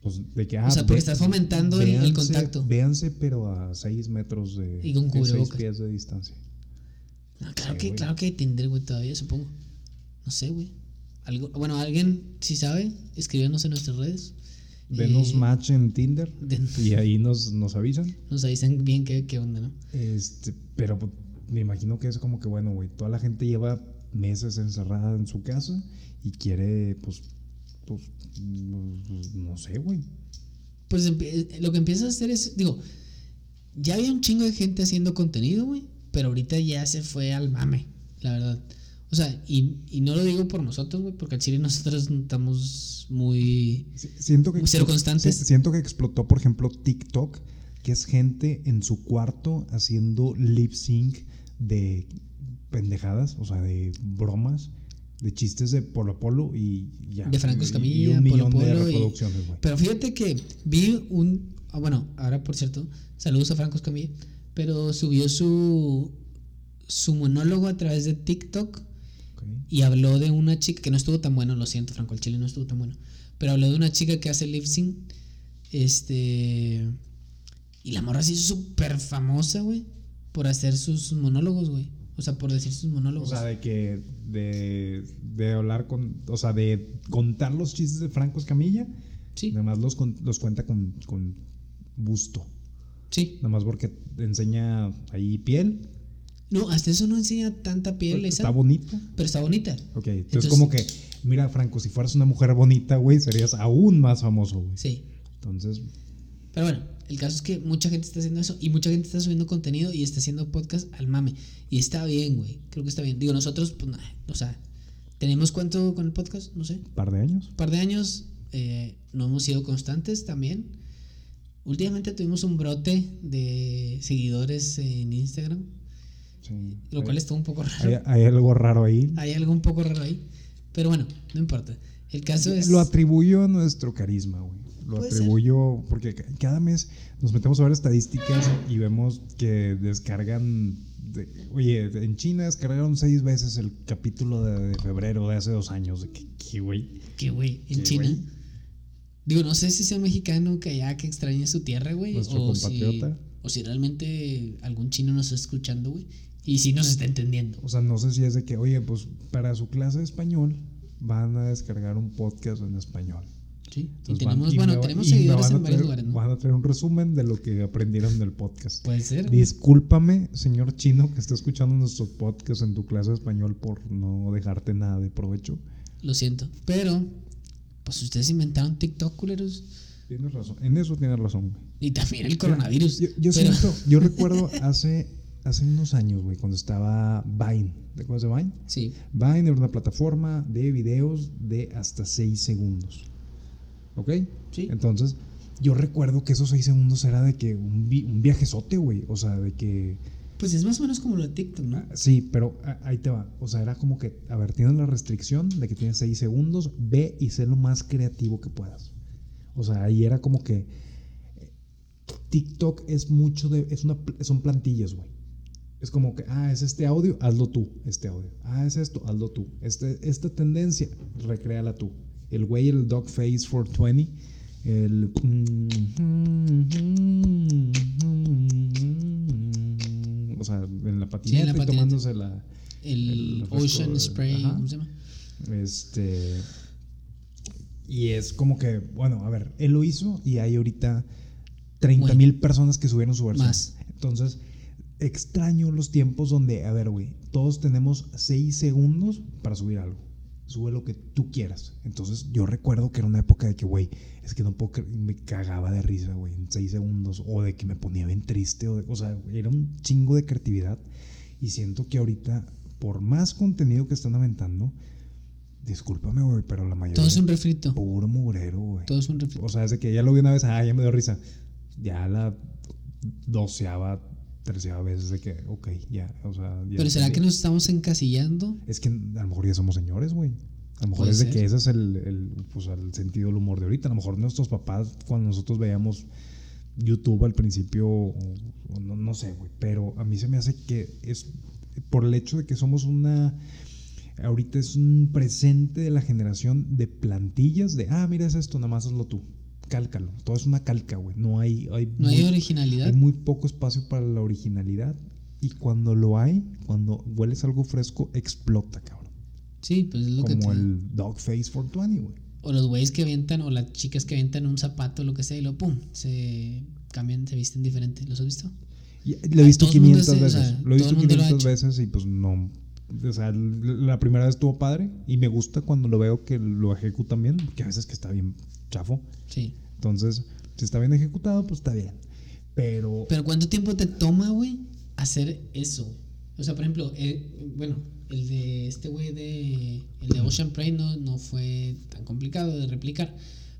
Pues de que, ah, O sea, porque ve- estás fomentando el- contacto. Véanse, pero a 6 metros de. Y con de seis pies de distancia. No, claro, Sí, que, güey. claro que hay Tinder, güey, todavía, supongo. No sé, güey. Algo, bueno, alguien, si sabe, escríbenos en nuestras redes. Denos Eh, match en Tinder y ahí nos, nos avisan. nos avisan bien qué, qué onda, ¿no? Este, pero pues, me imagino que es como que, bueno, güey, toda la gente lleva meses encerrada en su casa y quiere, pues, pues, mm, no sé, güey. Pues lo que empieza a hacer es, digo, ya había un chingo de gente haciendo contenido, güey, pero ahorita ya se fue al mame, la verdad. O sea, y, y no lo digo por nosotros, güey, porque al chile nosotros estamos muy... Si- Siento que, Cero constantes. si- siento que explotó, por ejemplo, TikTok, que es gente en su cuarto haciendo lip sync de pendejadas, o sea, de bromas, de chistes de Polo Polo y ya. De Franco Y- Escamilla, y un Polo millón de Polo y- reproducciones, güey. Pero fíjate que vi un... ah, bueno, ahora por cierto, saludos a Franco Escamilla, pero subió su, su monólogo a través de TikTok Ok. y habló de una chica que no estuvo tan bueno, lo siento, Franco, el chile no estuvo tan bueno, pero habló de una chica que hace lip sync, este, y la morra se hizo súper famosa, güey, por hacer sus monólogos, güey, o sea, por decir sus O monólogos. sea, de que. De, de hablar con. O sea, de contar los chistes de Franco Escamilla. sí, Nada más los, los cuenta con, con busto. Sí. Nada más porque enseña ahí piel. No, hasta eso no enseña tanta piel esa, Está bonita. pero está bonita. Ok, entonces, Entonces- como que. Mira, Franco, si fueras una mujer bonita, güey, serías aún más famoso, güey. Sí. Entonces. Pero bueno, el caso es que mucha gente está haciendo eso y mucha gente está subiendo contenido y está haciendo podcast al mame. Y está bien, güey. Creo que está bien. Digo, nosotros, pues, nah, o sea, ¿tenemos cuánto con el podcast? No sé. Un par de años. Un par de años. eh, no hemos sido constantes también. Últimamente tuvimos un brote de seguidores en Instagram, Sí. lo cual hay, estuvo un poco raro. hay- hay algo raro ahí. Hay algo un poco raro ahí. Pero bueno, no importa. El caso es. Lo atribuyo a nuestro carisma, güey. Lo atribuyo porque ca- cada mes nos metemos a ver estadísticas y vemos que descargan. de- oye, en China descargaron seis veces el capítulo de, de febrero de hace dos años. Que, güey. Que, güey, en ¿Qué, China. güey? Digo, no sé si sea un mexicano que allá que extrañe su tierra, güey. Nuestro o si, compatriota. o si realmente algún chino nos está escuchando, güey. Y si nos está entendiendo. O sea, no sé si es de que, oye, pues para su clase de español van a descargar un podcast en español. Sí. Entonces y tenemos, van- y bueno, me tenemos y seguidores en varios lugares, ¿no? Van a traer un resumen de lo que aprendieron del podcast. Puede ser. Discúlpame, señor chino, que está escuchando nuestro podcast en tu clase de español por no dejarte nada de provecho. Lo siento. Pero, pues ustedes inventaron TikTok, culeros. Tienes razón. En eso tienes razón, güey. Y también el coronavirus. Yo, yo Pero- siento, yo recuerdo hace, hace unos años, güey, cuando estaba Vine. ¿Te acuerdas de Vine? Sí. Vine era una plataforma de videos de hasta 6 segundos. ¿Ok? Sí. Entonces, yo recuerdo que esos 6 segundos era de que un, vi- un viajezote, güey. O sea, de que. Pues es más o menos como lo de TikTok, ¿no? Sí, pero ah, ahí te va. O sea, era como que, a ver, tienes la restricción de que tienes 6 segundos, ve y sé lo más creativo que puedas. O sea, ahí era como que eh, TikTok es mucho de, es una, son plantillas, güey. Es como que, ah, es este audio, hazlo tú, este audio. Ah, es esto, hazlo tú. Este, esta tendencia, recréala tú. El güey, el dog face 420, el... O sea, en la patineta la y patineta. tomándose la... El, Ocean de- Spray, ajá. ¿cómo se llama? Este. Y es como que, bueno, a ver, él lo hizo y hay ahorita 30 mil personas que subieron su versión. Más. Entonces, extraño los tiempos donde, a ver, güey, todos tenemos 6 segundos para subir algo. Sube lo que tú quieras. Entonces, yo recuerdo que era una época de que, güey, es que no puedo me cagaba de risa, güey, en 6 segundos. O de que me ponía bien triste. O, de, o sea, güey, era un chingo de creatividad. Y siento que ahorita, por más contenido que están aventando, discúlpame, güey, pero la mayoría Todo es es un refrito. puro mugrero, güey. Todo es un refrito. O sea, desde que ya lo vi una vez, ah, ya me dio risa. Ya la doceava, treceava vez de que, ok, ya, o sea. ya Pero ¿será que nos estamos encasillando? Es que a lo mejor ya somos señores, güey. A lo mejor es de ser. que ese es el, el, pues, el sentido del humor de ahorita. A lo mejor nuestros papás, cuando nosotros veíamos YouTube al principio, o- o no, no sé, güey. Pero a mí se me hace que es por el hecho de que somos una. Ahorita es un presente de la generación de plantillas de, ah, mira, es esto, nada más hazlo tú. Cálcalo. Todo es una calca, güey. No hay. hay No hay muy- originalidad. hay muy poco espacio para la originalidad. Y cuando lo hay, cuando hueles algo fresco, explota, cabrón. Sí, pues es lo que Como el Dog Face 420, güey. O los güeyes que avientan, o las chicas que avientan un zapato, lo que sea, y luego pum, se cambian, se visten diferente. ¿Los has visto? Y Lo he visto todo el mundo 500 hace- o veces. sea, lo he visto el mundo lo ha 500 hecho. veces y pues no. O sea, la primera vez estuvo padre y me gusta cuando lo veo que lo ejecutan bien, porque a veces que está bien chafo. Sí. Entonces, si está bien ejecutado, pues está bien. Pero, Pero ¿cuánto tiempo te toma, güey, hacer eso? O sea, por ejemplo, eh, bueno, el de este güey de. El de Ocean Prey no, no fue tan complicado de replicar.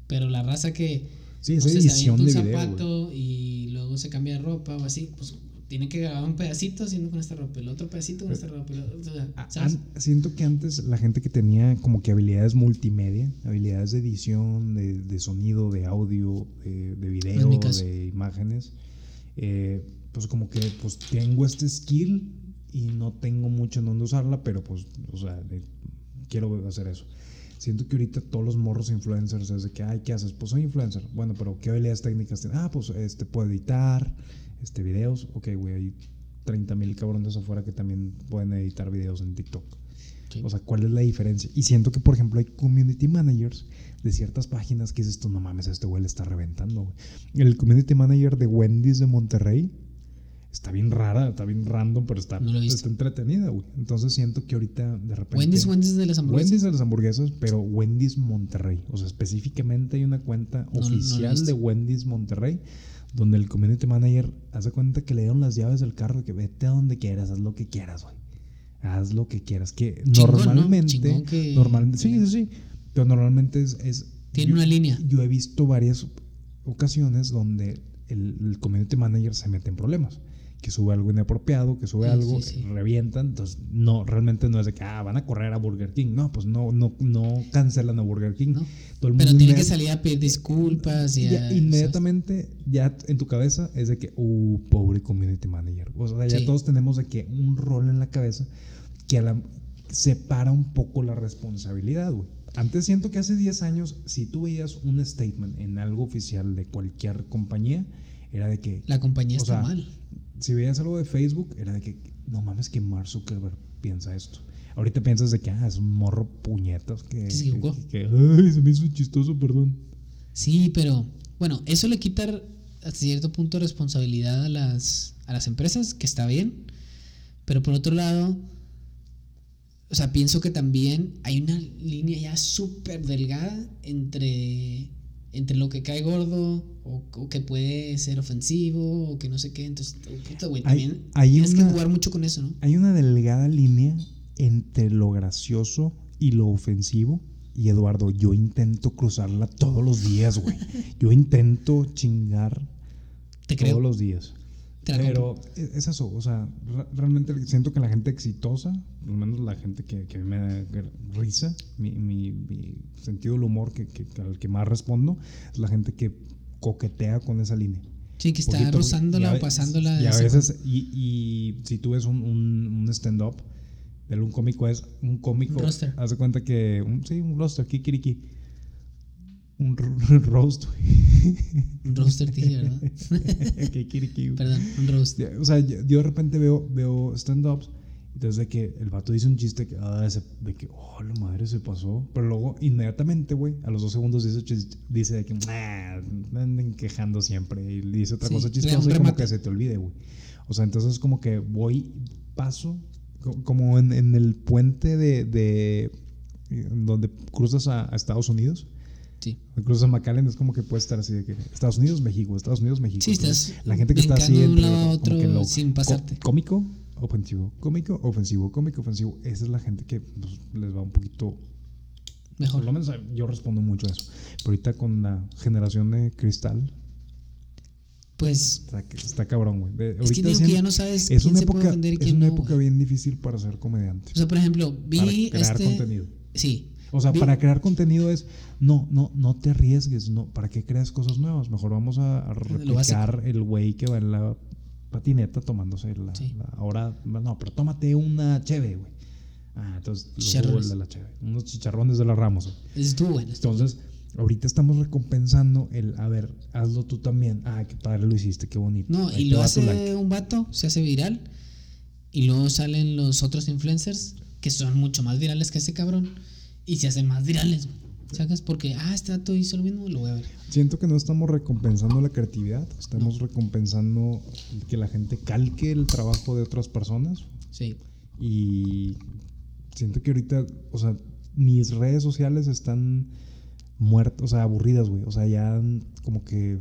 Pero la raza que. sí, esa se edición avienta de video. zapato y luego se cambia de ropa o así, pues tiene que grabar un pedacito haciendo con esta ropa, el otro pedacito con esta ropa, el otro, o sea, A- ¿sabes? siento que antes la gente que tenía como que habilidades multimedia, habilidades de edición, de, de sonido, de audio, de, de video, de imágenes, eh, pues como que pues tengo este skill y no tengo mucho en dónde usarla, pero pues, o sea, quiero hacer eso. Siento que ahorita todos los morros influencers es de que, ay, ¿qué haces? Pues soy influencer. Bueno, pero ¿qué habilidades técnicas tienes? Ah, pues este puedo editar, este videos. Ok, güey, hay 30 mil cabrones afuera que también pueden editar videos en TikTok. Sí. O sea, ¿cuál es la diferencia? Y siento que, por ejemplo, hay community managers de ciertas páginas que dices tú, no mames, este güey le está reventando, güey. El community manager de Wendy's de Monterrey está bien rara, está bien random, pero está, No está entretenida, güey. Entonces siento que ahorita de repente. Wendy's, Wendy's de las hamburguesas. Wendy's de las hamburguesas, pero Wendy's Monterrey. O sea, específicamente hay una cuenta No, oficial de Wendy's Monterrey, donde el community manager hace cuenta que le dieron las llaves del carro y que vete a donde quieras, haz lo que quieras, güey. Haz lo que quieras. Que Chingón, ¿no? normalmente. Chingón que- Normalmente, sí, sí, sí. Pero normalmente es. es- Tiene yo- una línea. Yo he visto varias ocasiones donde el, el community manager se mete en problemas. Que sube algo inapropiado, que sube Sí, algo, sí, sí. revientan. Entonces, no, realmente no es de que ah, van a correr a Burger King. No, pues no, no, no cancelan a Burger King. ¿no? Todo el Pero tiene que salir a pedir disculpas y a- inmediatamente ya en tu cabeza es de que, uh, pobre community manager. O sea, ya todos tenemos de que un rol en la cabeza que a la- separa un poco la responsabilidad, güey. Antes siento que hace 10 años, si tú veías un statement en algo oficial de cualquier compañía, era de que, La compañía está sea, mal. Si veías algo de Facebook, era de que, no mames que Mark Zuckerberg piensa esto. Ahorita piensas de que, ah, es un morro puñetas que, se equivocó. que- que, ay, se me hizo chistoso, perdón. Sí, pero bueno, eso le quita hasta cierto punto responsabilidad a las, a las empresas, que está bien. Pero por otro lado, o sea, pienso que también hay una línea ya súper delgada entre, entre lo que cae gordo o, que puede ser ofensivo o que no sé qué. Entonces, puta, güey, también tienes que jugar mucho con eso, ¿no? Hay una delgada línea entre lo gracioso y lo ofensivo. Y Eduardo, yo intento cruzarla todos los días, güey. *laughs* Yo intento chingar todos los días. Pero es eso, o sea, realmente siento que la gente exitosa, al menos la gente que, que me da risa, mi, mi, sentido del humor que, que, al que más respondo, es la gente que coquetea con esa línea. Sí, que está rozándola o pasándola. Y a veces, y, y, si tú ves un, un, un stand-up, de un cómico es un cómico. Un de cuenta que, un, sí, un roster, kikiriki un roast, Un roaster dije, ¿verdad? *laughs* Perdón, un roast. O sea, yo de repente veo, veo stand-ups entonces que el vato dice un chiste que, ah, de que, oh, la madre se pasó. Pero luego, inmediatamente, güey, a los dos segundos dice, dice de que, anden quejando siempre. Y dice otra cosa chistosa y como que se te olvide, güey. O sea, entonces como que voy, paso, como en, en el puente de, de donde cruzas a Estados Unidos Sí. Incluso McAllen es como que puede estar así de que Estados Unidos, México, Estados Unidos, México. Sí, estás la gente que está así de un lado a otro sin pasarte. Cómico, ofensivo, cómico, ofensivo, cómico, ofensivo. Esa es la gente que pues, les va un poquito mejor. Por lo menos yo respondo mucho a eso. Pero ahorita con la generación de cristal, pues está, está cabrón, güey. Es que digo que ya no sabes es una época, Es una época bien difícil para ser comediante. O sea, por ejemplo, vi para crear este, contenido. Sí, o sea, para crear contenido es, no, no, no te arriesgues, no, ¿para qué creas cosas nuevas? Mejor vamos a, replicar el güey que va en la patineta tomándose la, ahora, no, pero tómate una cheve, güey. Ah, entonces, los de la cheve, unos chicharrones de la Ramos. Es tú, bueno. Entonces, ahorita estamos recompensando el, a ver, hazlo tú también. Ah, qué padre lo hiciste, qué bonito. No, y lo hace un vato, se hace viral, y luego salen los otros influencers que son mucho más virales que ese cabrón y se hacen más virales, ¿Sacas? Porque, ah, este dato hizo lo mismo, lo voy a ver. Siento que no estamos recompensando la creatividad, estamos recompensando que la gente calque el trabajo de otras personas. Sí. Y siento que ahorita, o sea, mis redes sociales están muertas, o sea, aburridas, güey. O sea, ya como que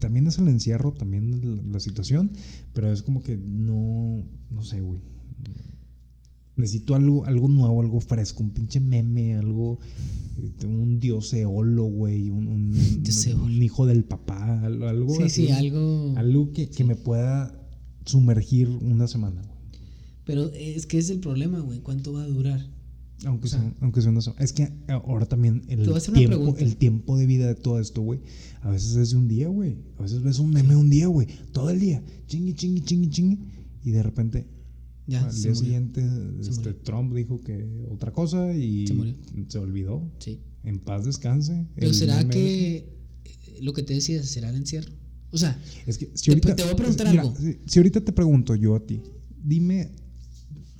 también es el encierro, también la, la, situación, pero es como que no, no sé, güey. Necesito algo, algo nuevo, algo fresco, un pinche meme, algo, este, un dios eolo, güey, un, un, *laughs* hijo del papá, algo sí, Sí, algo. Algo que, que me pueda sumergir una semana, güey. Pero es que es el problema, güey, ¿cuánto va a durar? Aunque, sea, aunque sea una semana. Es que ahora también el tiempo, el tiempo de vida de todo esto, güey, a veces es de un día, güey. A veces ves un meme un día, güey. Todo el día. Chingui, chingui, chingui, chingui. Y de repente, al día siguiente, este, Trump dijo que otra cosa y se, olvidó. Sí. En paz descanse. Pero será que eh, lo que te decía será el encierro. O sea, es que si ahorita, te, voy a preguntar algo. Si, ahorita te pregunto yo a ti, dime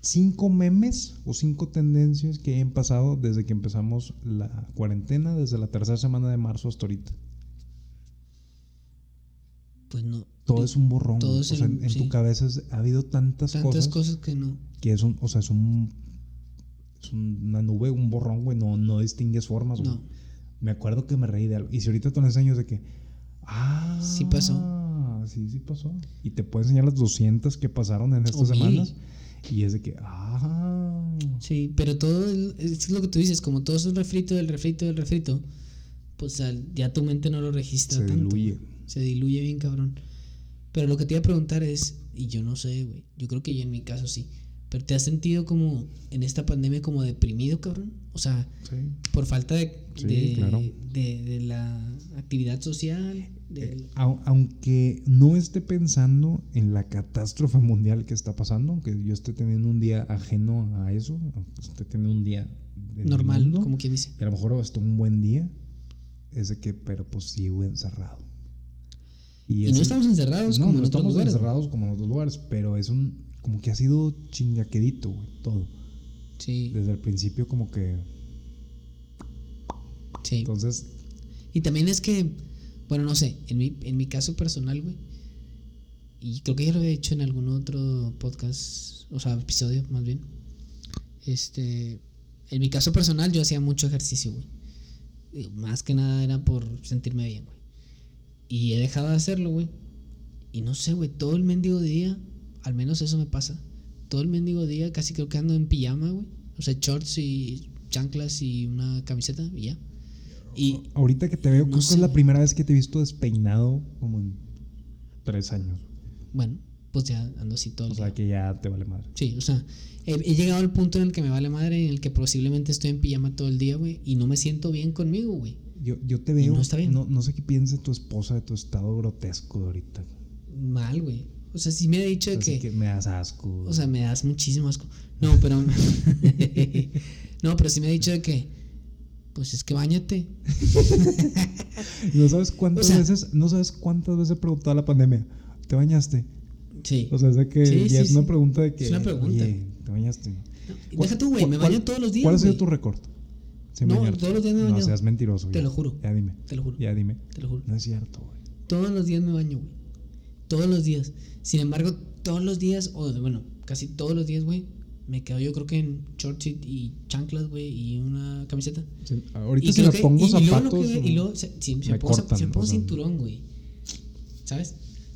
cinco memes o cinco tendencias que hayan pasado desde que empezamos la cuarentena, desde la tercera semana de marzo hasta ahorita. Pues no todo es un borrón. o sea, en, tu cabeza ha habido tantas, tantas cosas. cosas que no. Que es un, o sea, es un. Es una nube, un borrón, güey. No, no distingues formas, güey. No. Me acuerdo que me reí de algo. Y si ahorita te lo enseño es de que. Ah. Sí pasó. Sí, sí pasó. Y te puedo enseñar las 200 que pasaron en estas semanas. Y es de que. Ah. Sí, pero todo es lo que tú dices. Como todo es un refrito del refrito del refrito. Pues ya tu mente no lo registra Se tanto. diluye. Se diluye bien, cabrón. Pero lo que te iba a preguntar es, y yo no sé, güey, yo creo que yo en mi caso sí, pero ¿te has sentido como en esta pandemia como deprimido, cabrón? O sea, por falta de, de, la actividad social. Eh, aunque no esté pensando en la catástrofe mundial que está pasando, aunque yo esté teniendo un día ajeno a eso, esté teniendo un día normal, como quien dice. Y a lo mejor hasta un buen día, es de que, pero pues sigo encerrado. Y, no estamos encerrados no, como no estamos encerrados como en otros lugares, pero es un como que ha sido chingaquedito, güey, todo. Sí. Desde el principio como que Sí. Entonces, Y también es que, bueno, no sé, en mi, en mi caso personal, güey, y creo que ya lo he hecho en algún otro podcast, o sea, episodio más bien. Este, en mi caso personal yo hacía mucho ejercicio, güey. Más que nada era por sentirme bien, güey. Y he dejado de hacerlo, güey. Y no sé, güey, todo el mendigo día, al menos eso me pasa. Todo el mendigo día casi creo que ando en pijama, güey. O sea, shorts y chanclas y una camiseta y ya. Y ahorita que te veo, creo que es la primera vez que te he visto despeinado como en tres años. Bueno, pues ya ando así todo el O sea, que ya te vale madre. Sí, o sea, he, llegado al punto en el que me vale madre, en el que posiblemente estoy en pijama todo el día, güey, y no me siento bien conmigo, güey. Yo, yo te veo. no está bien. No, sé qué piensa tu esposa de tu estado grotesco de ahorita. Mal, güey. O sea, sí me ha dicho de que, que. me das asco. O sea, me das muchísimo asco. No, pero. *laughs* no, pero sí me ha dicho de que. Pues es que bañate. *laughs* no sabes cuántas veces. No sabes cuántas veces he preguntado la pandemia. ¿Te bañaste? Sí. O sea, es de que ya es una pregunta de que. Es una pregunta. ¿te bañaste? deja tú, güey, me baño todos los días. ¿Cuál ha sido tu récord? No, todos los días me baño. No seas mentiroso. Te lo juro. Ya dime. Te lo juro. Ya dime. Te lo juro. No es cierto, güey. Todos los días me baño, güey. Todos los días. Sin embargo, todos los días, o bueno, casi todos los días, güey, me quedo yo creo que en shorts y chanclas, güey, y una camiseta. ahorita si me pongo zapatos. Y, luego, si, me, pongo, pongo cinturón, güey. ¿Sabes?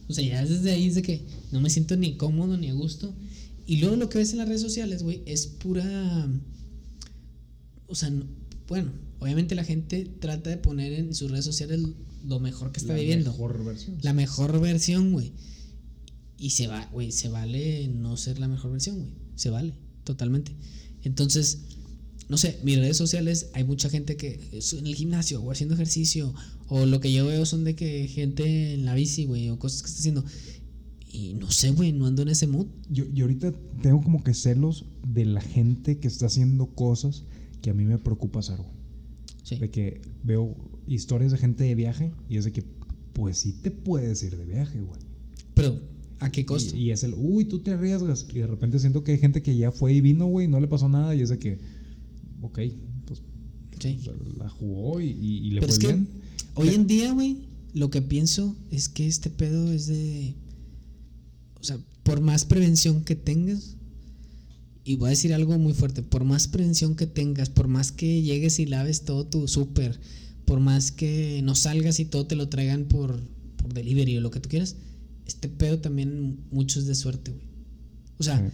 O sea, ya desde ahí es de que no me siento ni cómodo ni a gusto. Y luego lo que ves en las redes sociales, güey, es pura. O sea, bueno, obviamente la gente trata de poner en sus redes sociales lo mejor que está viviendo. La mejor versión. La mejor versión, güey. Y se va, güey, se vale no ser la mejor versión, güey. Se vale, totalmente. Entonces, no sé, mis redes sociales hay mucha gente que en el gimnasio o haciendo ejercicio o lo que yo veo son de que gente en la bici, güey, o cosas que está haciendo. Y no sé, güey, no ando en ese mood. Yo, yo ahorita tengo como que celos de la gente que está haciendo cosas que a mí me preocupa hacer, güey. Sí. De que veo historias de gente de viaje y es de que, pues sí te puedes ir de viaje, güey. Pero, ¿a qué costo? Y, es el, uy, tú te arriesgas. Y de repente siento que hay gente que ya fue y vino, güey, no le pasó nada y es de que, ok, pues, sí. pues la jugó y, y, le Pero fue es bien. Que Hoy en día, güey, lo que pienso es que este pedo es de. O sea, por más prevención que tengas, y voy a decir algo muy fuerte, por más prevención que tengas, por más que llegues y laves todo tu súper, por más que no salgas y todo te lo traigan por, por delivery o lo que tú quieras, este pedo también mucho es de suerte, güey. O sea,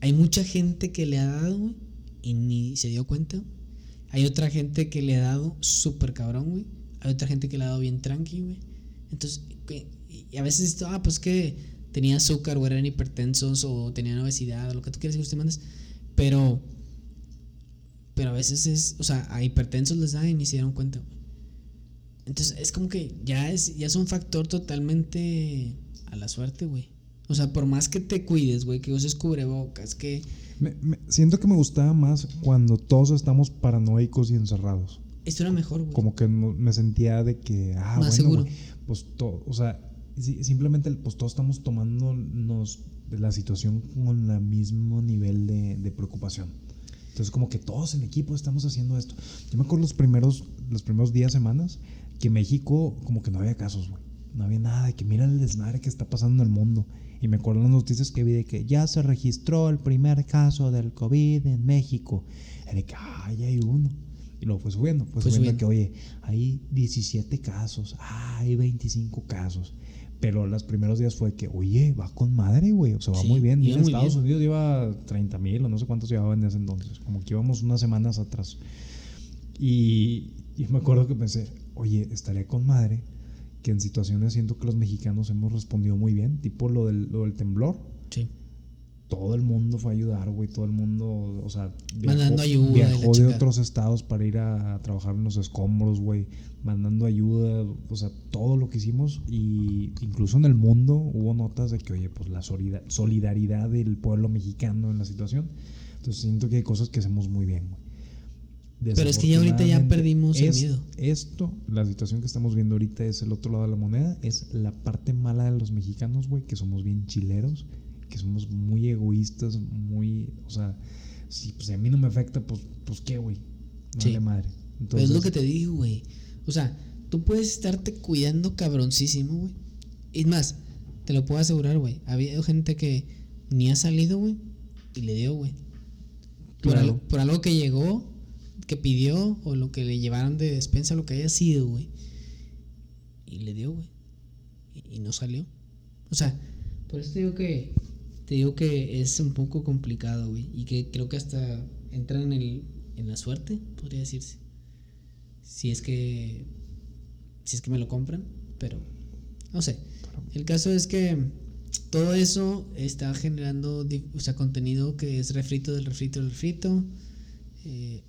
hay mucha gente que le ha dado, güey, y ni se dio cuenta. Hay otra gente que le ha dado súper cabrón, güey hay otra gente que le ha dado bien tranqui, güey. Entonces, y a veces esto, ah, pues que tenía azúcar o eran hipertensos o tenían obesidad o lo que tú quieras que usted mandes. Pero, pero a veces es, o sea, a hipertensos les da y ni se dieron cuenta, güey. Entonces, es como que ya es, ya es un factor totalmente a la suerte, güey. O sea, por más que te cuides, güey, que uses cubrebocas, que... siento que me gustaba más cuando todos estamos paranoicos y encerrados. Esto era mejor, güey. Como que me sentía de que, ah, Más seguro. pues todo, o sea, simplemente pues todos estamos tomándonos la situación con el mismo nivel de, preocupación. Entonces como que todos en equipo estamos haciendo esto. Yo me acuerdo los primeros, los primeros días, semanas, que México como que no había casos, güey. No había nada, de que mira el desmadre que está pasando en el mundo. Y me acuerdo las noticias que vi de que ya se registró el primer caso del COVID en México. Y de que, ya hay uno. Y luego fue subiendo, fue, subiendo, que, oye, hay 17 casos, ah, hay 25 casos. Pero los primeros días fue que, oye, va con madre, güey. O sea, va muy bien. en Estados Unidos lleva 30 mil o no sé cuántos llevaba en ese entonces. Como que íbamos unas semanas atrás. Y, y me acuerdo que pensé, oye, estaría con madre que en situaciones siento que los mexicanos hemos respondido muy bien, tipo lo del, lo del temblor. Sí todo el mundo fue a ayudar, güey. Todo el mundo, o sea, viajó, mandando ayuda viajó de otros estados para ir a, trabajar en los escombros, güey. Mandando ayuda, o sea, todo lo que hicimos. Y incluso en el mundo hubo notas de que, oye, pues la solidaridad del pueblo mexicano en la situación. Entonces siento que hay cosas que hacemos muy bien, güey. Pero es que ya ahorita ya perdimos el miedo. Esto, la situación que estamos viendo ahorita es el otro lado de la moneda. Es la parte mala de los mexicanos, güey, que somos bien chileros que somos muy egoístas, muy, o sea, si pues, a mí no me afecta, pues, pues qué, güey, no sí. madre. Entonces, es lo que te digo, güey. O sea, tú puedes estarte cuidando cabroncísimo, güey. Y más, te lo puedo asegurar, güey. Ha habido gente que ni ha salido, güey, y le dio, güey. Por, Claro. algo, por algo que llegó, que pidió, o lo que le llevaron de despensa, lo que haya sido, güey. Y le dio, güey. Y, y no salió. O sea, por eso te digo que. Te digo que es un poco complicado, güey. Y que creo que hasta entra en, el, en la suerte, podría decirse. Si es que. Si es que me lo compran. Pero. No sé. El caso es que todo eso está generando o sea, contenido que es refrito del refrito del refrito. eh,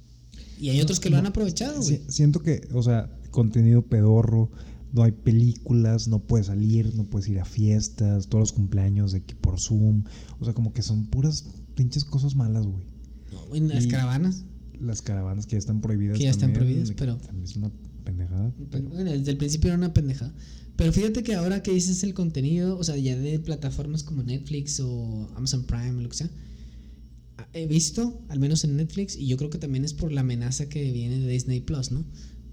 y hay otros que lo han aprovechado, güey. Si- siento que, o sea, contenido pedorro, no hay películas, no puedes salir, no puedes ir a fiestas, todos los cumpleaños de que por Zoom, o sea, como que son puras pinches cosas malas, güey. No, güey, en las Y- caravanas. Las caravanas que ya están prohibidas. Que ya están también, prohibidas, pero- También es una pendejada. pero- Bueno, desde el principio era una pendejada. Pero fíjate que ahora que dices el contenido, o sea, ya de plataformas como Netflix o Amazon Prime o lo que sea, he visto, al menos en Netflix, y yo creo que también es por la amenaza que viene de Disney Plus, ¿no?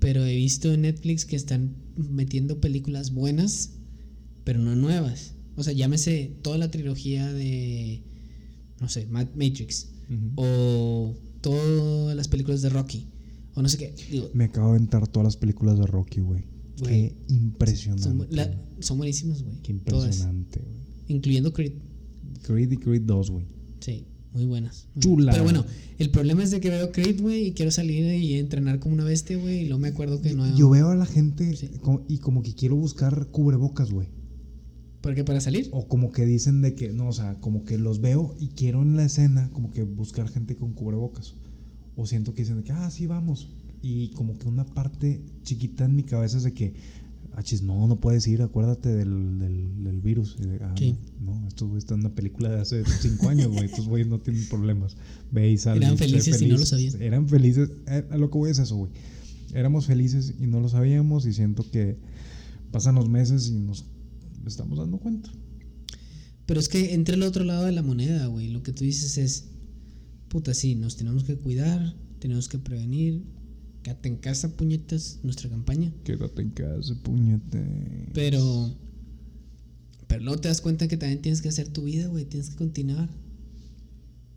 Pero he visto en Netflix que están metiendo películas buenas, pero no nuevas. O sea, llámese toda la trilogía de, no sé, Ma- Matrix, o todas las películas de Rocky, o no sé qué. Digo, Me acabo de aventar todas las películas de Rocky, güey. Qué impresionante. son, la- son buenísimas, güey. Qué impresionante, güey. Incluyendo Creed. Creed y Creed 2, güey. Sí, muy buenas. Chula. Pero bueno, el problema es de que veo Creed, güey, y quiero salir y entrenar como una bestia, güey, y luego me acuerdo que no. Yo veo a la gente Sí. y como que quiero buscar cubrebocas, güey. ¿Por qué? ¿Para salir? O como que dicen de que, no, o sea, como que los veo y quiero en la escena como que buscar gente con cubrebocas. O siento que dicen de que, ah, sí, vamos. Y como que una parte chiquita en mi cabeza es de que, ah, chis, no, no puedes ir, acuérdate del, del, del virus. Y de, ah, Sí. no, estos güeyes están en una película de hace cinco años, güey. Estos güeyes no tienen problemas. Ve y sal. Eran felices y no lo sabían. Eran felices. Eh, A lo que voy es eso, güey. Éramos felices y no lo sabíamos y siento que pasan los meses y nos estamos dando cuenta. Pero es que entre el otro lado de la moneda, güey, lo que tú dices es, puta, sí, nos tenemos que cuidar, tenemos que prevenir, quédate en casa, puñetas, nuestra campaña. Quédate en casa, puñete. Pero, pero luego te das cuenta que también tienes que hacer tu vida, güey, tienes que continuar.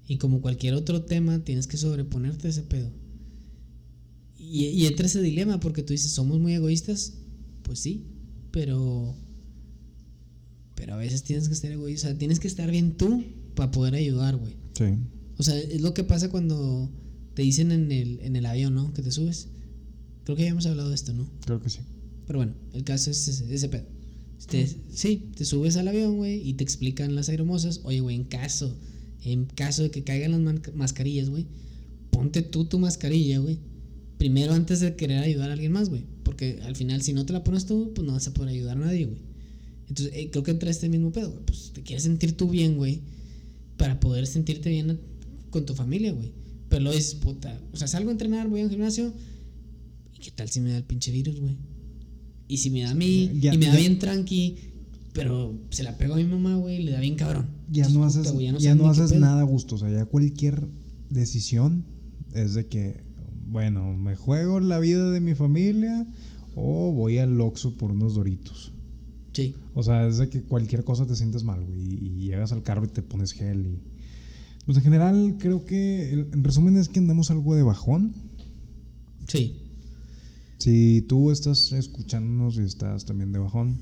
Y como cualquier otro tema, tienes que sobreponerte a ese pedo. Y, y entra ese dilema, porque tú dices, ¿somos muy egoístas? Pues sí, pero. Pero a veces tienes que estar egoísta, o sea, tienes que estar bien tú para poder ayudar, güey. Sí. O sea, es lo que pasa cuando te dicen en el, en el avión, ¿no? Que te subes. Creo que ya hemos hablado de esto, ¿no? Creo que sí. Pero bueno, el caso es ese, ese pedo. Te- sí, te subes al avión, güey, y te explican las aeromosas. Oye, güey, en caso, en caso de que caigan las mascarillas, güey, ponte tú tu mascarilla, güey. Primero antes de querer ayudar a alguien más, güey. Porque al final, si no te la pones tú, pues no vas a poder ayudar a nadie, güey. Entonces, eh, creo que entra este mismo pedo, güey. Pues te quieres sentir tú bien, güey, para poder sentirte bien con tu familia, güey. Pero luego dices, puta, o sea, salgo a entrenar, voy al gimnasio, ¿y qué tal si me da el pinche virus, güey? Y si me da a mí, Ya- y me da bien tranqui, pero se la pego a mi mamá, güey, le da bien cabrón. Ya Entonces, no puta, haces, ya no, nada a gusto. O sea, ya cualquier decisión es de que, bueno, me juego la vida de mi familia o voy al Oxxo por unos doritos. Sí, O sea, es de que cualquier cosa te sientes mal, güey. Y, y llegas al carro y te pones gel y... Pues en general creo que, el- en resumen es que andamos algo de bajón. sí. Si tú estás escuchándonos y estás también de bajón,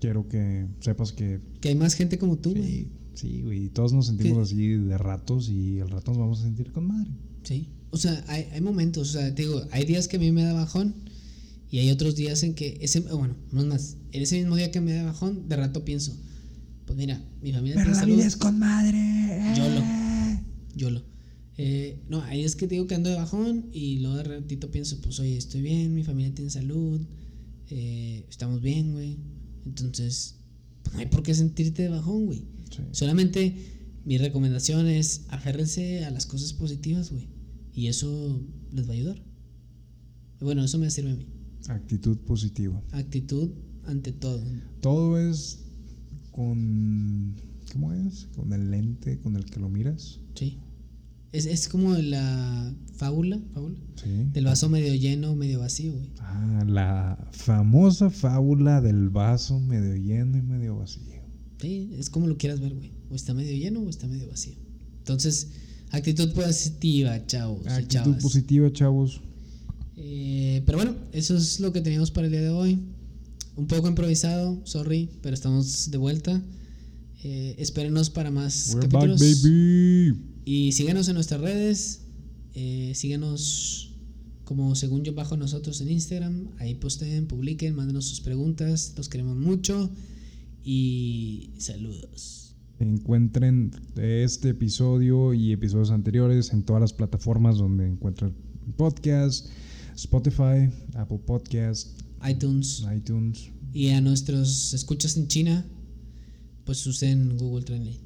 quiero que sepas que Que hay más gente como tú, güey. sí, sí, güey, todos nos sentimos así de ratos y al rato nos vamos a sentir con madre. Sí. O sea, hay, hay momentos, o sea, te digo, hay días que a mí me da bajón y hay otros días en que, ese, bueno, no es más, en ese mismo día que me da bajón, de rato pienso, pues mira, mi familia Pero tiene la salud, vida es con madre. YOLO. YOLO. Eh, no, ahí es que te digo que ando de bajón y luego de ratito pienso, pues oye, estoy bien, mi familia tiene salud, eh, estamos bien, güey. Entonces, pues, no hay por qué sentirte de bajón, güey. Sí. Solamente mi recomendación es aférrense a las cosas positivas, güey. Y eso les va a ayudar. Bueno, eso me sirve a mí. Actitud positiva. Actitud ante todo. Todo es con. ¿Cómo es? Con el lente con el que lo miras. Sí. Es, es como la fábula, fábula Sí. del vaso medio lleno, medio vacío, güey. Ah, la famosa fábula del vaso medio lleno y medio vacío. Sí, es como lo quieras ver, güey. O está medio lleno o está medio vacío. Entonces, actitud positiva, chavos. Actitud chavas. positiva, chavos. Eh, pero bueno, eso es lo que teníamos para el día de hoy. Un poco improvisado, sorry, pero estamos de vuelta. Eh, espérenos para más We're capítulos. back, baby. Y síganos en nuestras redes. Eh, síganos como según yo bajo nosotros en Instagram. Ahí posteen, publiquen, mándenos sus preguntas. Los queremos mucho. Y saludos. Encuentren este episodio y episodios anteriores en todas las plataformas donde encuentran podcast, Spotify, Apple Podcast, iTunes. iTunes. Y a nuestros escuchas en China, pues usen Google Translate.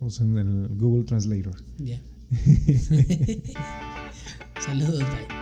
Usen el Google Translator. Ya. *laughs* *laughs* Saludos, bye.